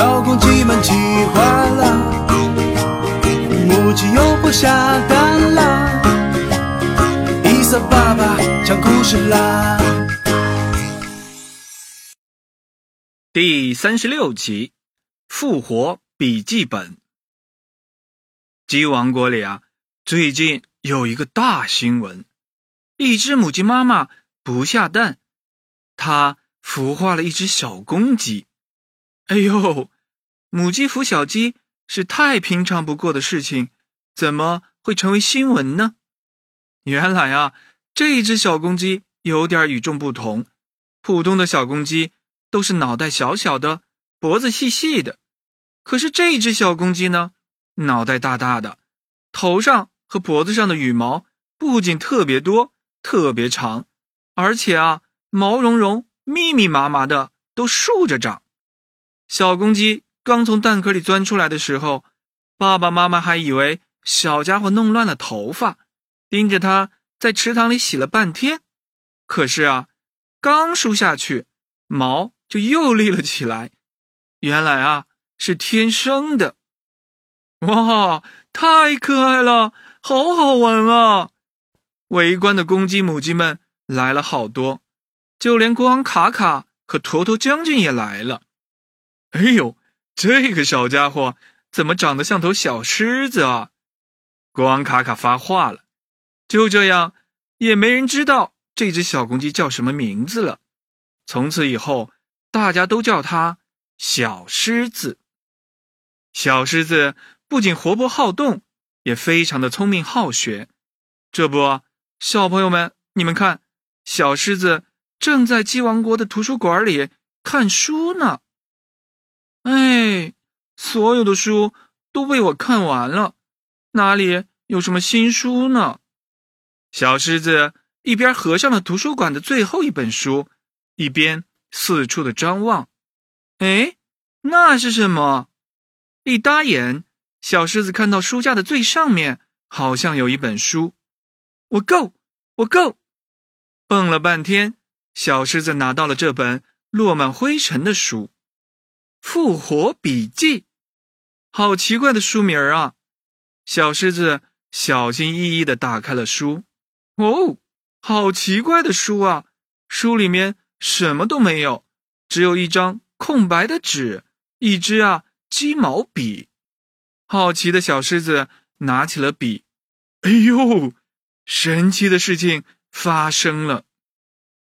小公鸡们计划了，母鸡又不下蛋了，一萨爸爸讲故事啦。第三十六集，复活笔记本。鸡王国里啊，最近有一个大新闻：一只母鸡妈妈不下蛋，它孵化了一只小公鸡。哎呦，母鸡孵小鸡是太平常不过的事情，怎么会成为新闻呢？原来啊，这一只小公鸡有点与众不同，普通的小公鸡。都是脑袋小小的，脖子细细的，可是这只小公鸡呢，脑袋大大的，头上和脖子上的羽毛不仅特别多、特别长，而且啊，毛茸茸、密密麻麻的，都竖着长。小公鸡刚从蛋壳里钻出来的时候，爸爸妈妈还以为小家伙弄乱了头发，盯着它在池塘里洗了半天。可是啊，刚梳下去，毛。就又立了起来，原来啊是天生的，哇，太可爱了，好好玩啊！围观的公鸡、母鸡们来了好多，就连国王卡卡和坨坨将军也来了。哎呦，这个小家伙怎么长得像头小狮子啊？国王卡卡发话了。就这样，也没人知道这只小公鸡叫什么名字了。从此以后。大家都叫它小狮子。小狮子不仅活泼好动，也非常的聪明好学。这不，小朋友们，你们看，小狮子正在鸡王国的图书馆里看书呢。哎，所有的书都被我看完了，哪里有什么新书呢？小狮子一边合上了图书馆的最后一本书，一边。四处的张望，哎，那是什么？一搭眼，小狮子看到书架的最上面好像有一本书。我够，我够！蹦了半天，小狮子拿到了这本落满灰尘的书，《复活笔记》。好奇怪的书名啊！小狮子小心翼翼的打开了书。哦，好奇怪的书啊！书里面。什么都没有，只有一张空白的纸，一支啊鸡毛笔。好奇的小狮子拿起了笔，哎呦，神奇的事情发生了！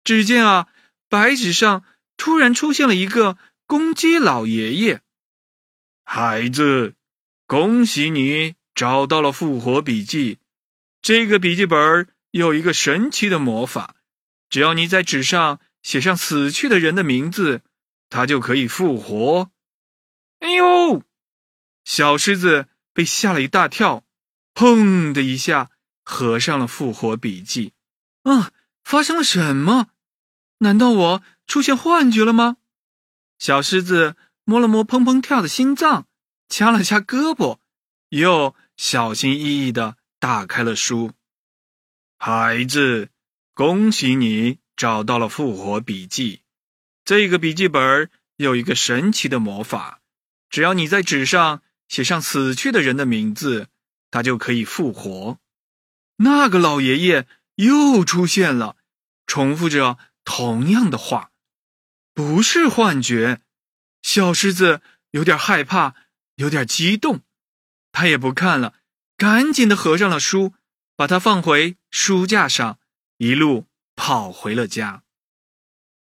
只见啊，白纸上突然出现了一个公鸡老爷爷。孩子，恭喜你找到了复活笔记。这个笔记本有一个神奇的魔法，只要你在纸上。写上死去的人的名字，他就可以复活。哎呦！小狮子被吓了一大跳，砰的一下合上了复活笔记。啊，发生了什么？难道我出现幻觉了吗？小狮子摸了摸砰砰跳的心脏，掐了掐胳膊，又小心翼翼的打开了书。孩子，恭喜你！找到了复活笔记，这个笔记本有一个神奇的魔法，只要你在纸上写上死去的人的名字，他就可以复活。那个老爷爷又出现了，重复着同样的话，不是幻觉。小狮子有点害怕，有点激动，他也不看了，赶紧的合上了书，把它放回书架上，一路。跑回了家，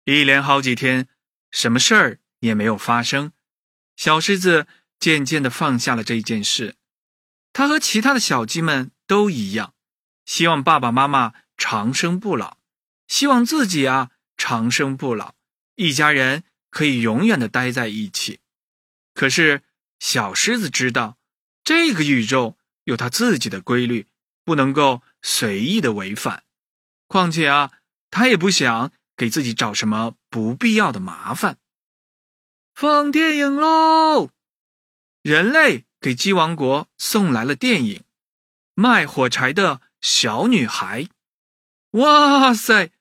一连好几天，什么事儿也没有发生。小狮子渐渐的放下了这件事。他和其他的小鸡们都一样，希望爸爸妈妈长生不老，希望自己啊长生不老，一家人可以永远的待在一起。可是小狮子知道，这个宇宙有它自己的规律，不能够随意的违反。况且啊，他也不想给自己找什么不必要的麻烦。放电影喽！人类给鸡王国送来了电影《卖火柴的小女孩》。哇塞，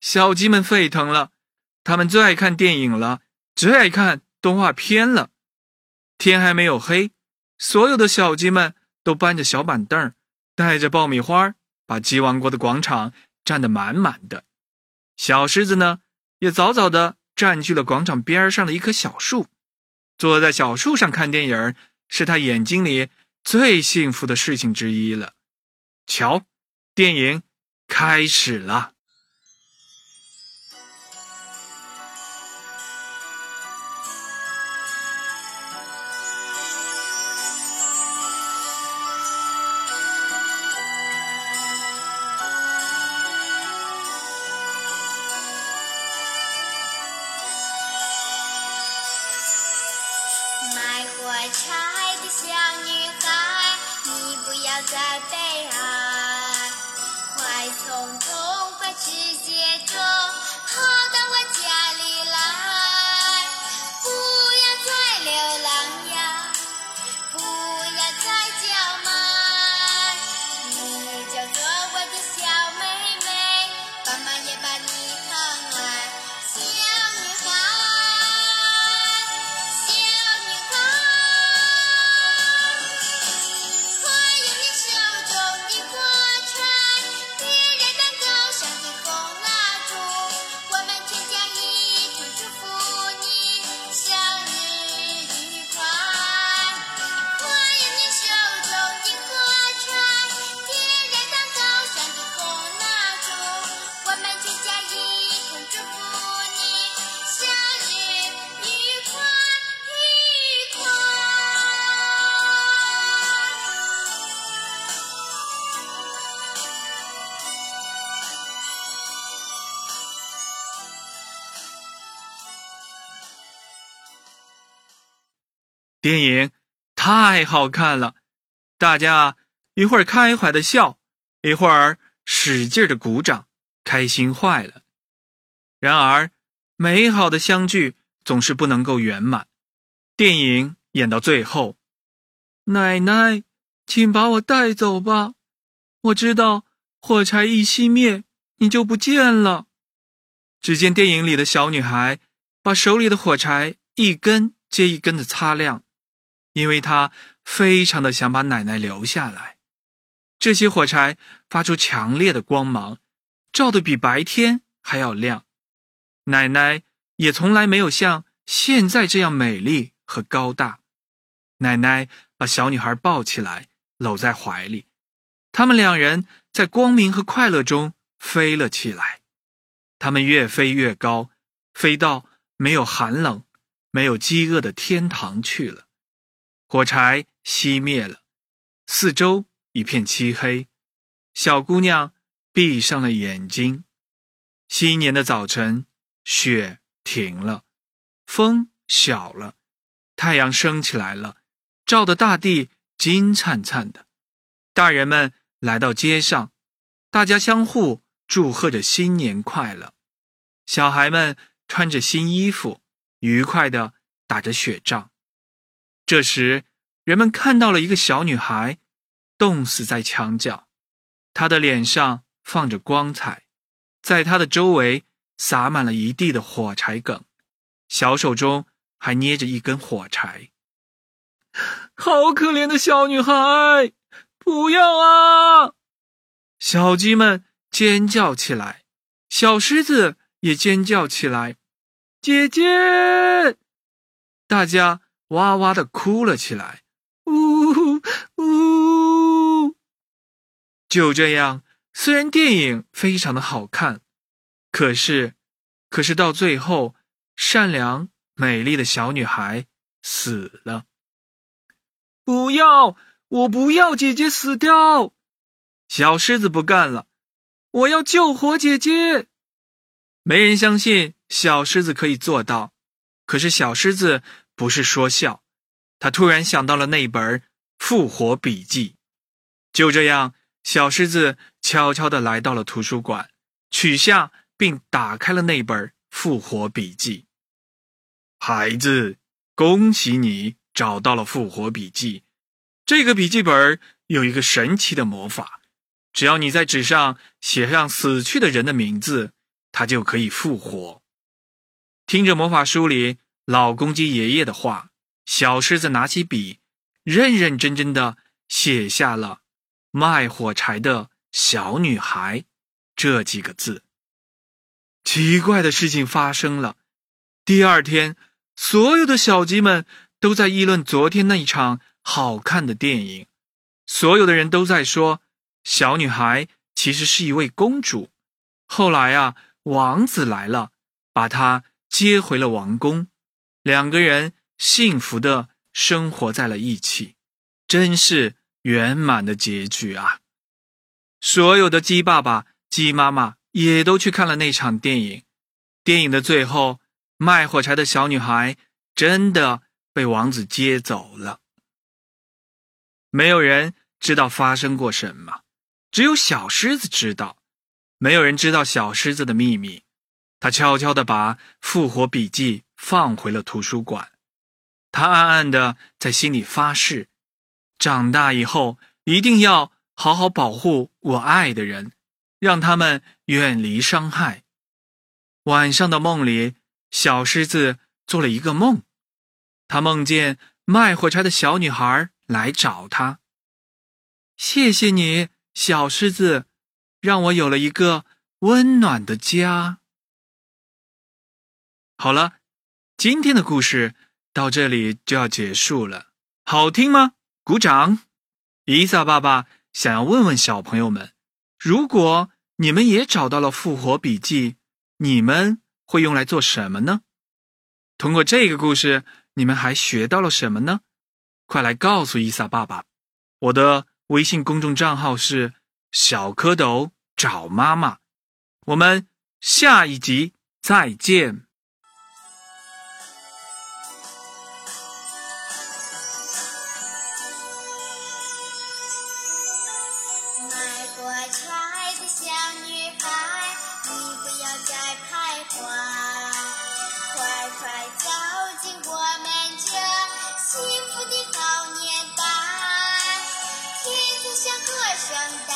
小鸡们沸腾了，他们最爱看电影了，最爱看动画片了。天还没有黑，所有的小鸡们都搬着小板凳，带着爆米花，把鸡王国的广场占得满满的。小狮子呢，也早早的占据了广场边上的一棵小树，坐在小树上看电影，是他眼睛里最幸福的事情之一了。瞧，电影开始了。电影太好看了，大家一会儿开怀的笑，一会儿使劲的鼓掌，开心坏了。然而，美好的相聚总是不能够圆满。电影演到最后，奶奶，请把我带走吧，我知道火柴一熄灭，你就不见了。只见电影里的小女孩把手里的火柴一根接一根的擦亮。因为他非常的想把奶奶留下来。这些火柴发出强烈的光芒，照得比白天还要亮。奶奶也从来没有像现在这样美丽和高大。奶奶把小女孩抱起来，搂在怀里。他们两人在光明和快乐中飞了起来。他们越飞越高，飞到没有寒冷、没有饥饿的天堂去了。火柴熄灭了，四周一片漆黑。小姑娘闭上了眼睛。新年的早晨，雪停了，风小了，太阳升起来了，照得大地金灿灿的。大人们来到街上，大家相互祝贺着新年快乐。小孩们穿着新衣服，愉快地打着雪仗。这时，人们看到了一个小女孩，冻死在墙角，她的脸上放着光彩，在她的周围撒满了一地的火柴梗，小手中还捏着一根火柴。好可怜的小女孩！不要啊！小鸡们尖叫起来，小狮子也尖叫起来，姐姐！大家哇哇的哭了起来，呜呜！就这样，虽然电影非常的好看，可是，可是到最后，善良美丽的小女孩死了。不要！我不要姐姐死掉！小狮子不干了，我要救活姐姐。没人相信小狮子可以做到，可是小狮子不是说笑，他突然想到了那本《复活笔记》。就这样，小狮子悄悄地来到了图书馆，取下并打开了那本《复活笔记》。孩子，恭喜你找到了《复活笔记》。这个笔记本有一个神奇的魔法，只要你在纸上写上死去的人的名字，他就可以复活。听着魔法书里老公鸡爷爷的话，小狮子拿起笔，认认真真的写下了“卖火柴的小女孩”这几个字。奇怪的事情发生了，第二天，所有的小鸡们都在议论昨天那一场好看的电影。所有的人都在说，小女孩其实是一位公主。后来啊，王子来了，把她接回了王宫，两个人幸福的生活在了一起，真是圆满的结局啊！所有的鸡爸爸、鸡妈妈也都去看了那场电影。电影的最后，卖火柴的小女孩真的被王子接走了。没有人知道发生过什么，只有小狮子知道。没有人知道小狮子的秘密。他悄悄地把《复活笔记》放回了图书馆。他暗暗地在心里发誓：长大以后一定要好好保护我爱的人，让他们远离伤害。晚上的梦里，小狮子做了一个梦，他梦见卖火柴的小女孩来找他。谢谢你，小狮子。让我有了一个温暖的家。好了，今天的故事到这里就要结束了。好听吗？鼓掌！伊萨爸爸想要问问小朋友们：如果你们也找到了复活笔记，你们会用来做什么呢？通过这个故事，你们还学到了什么呢？快来告诉伊萨爸爸！我的微信公众账号是。小蝌蚪找妈妈，我们下一集再见。福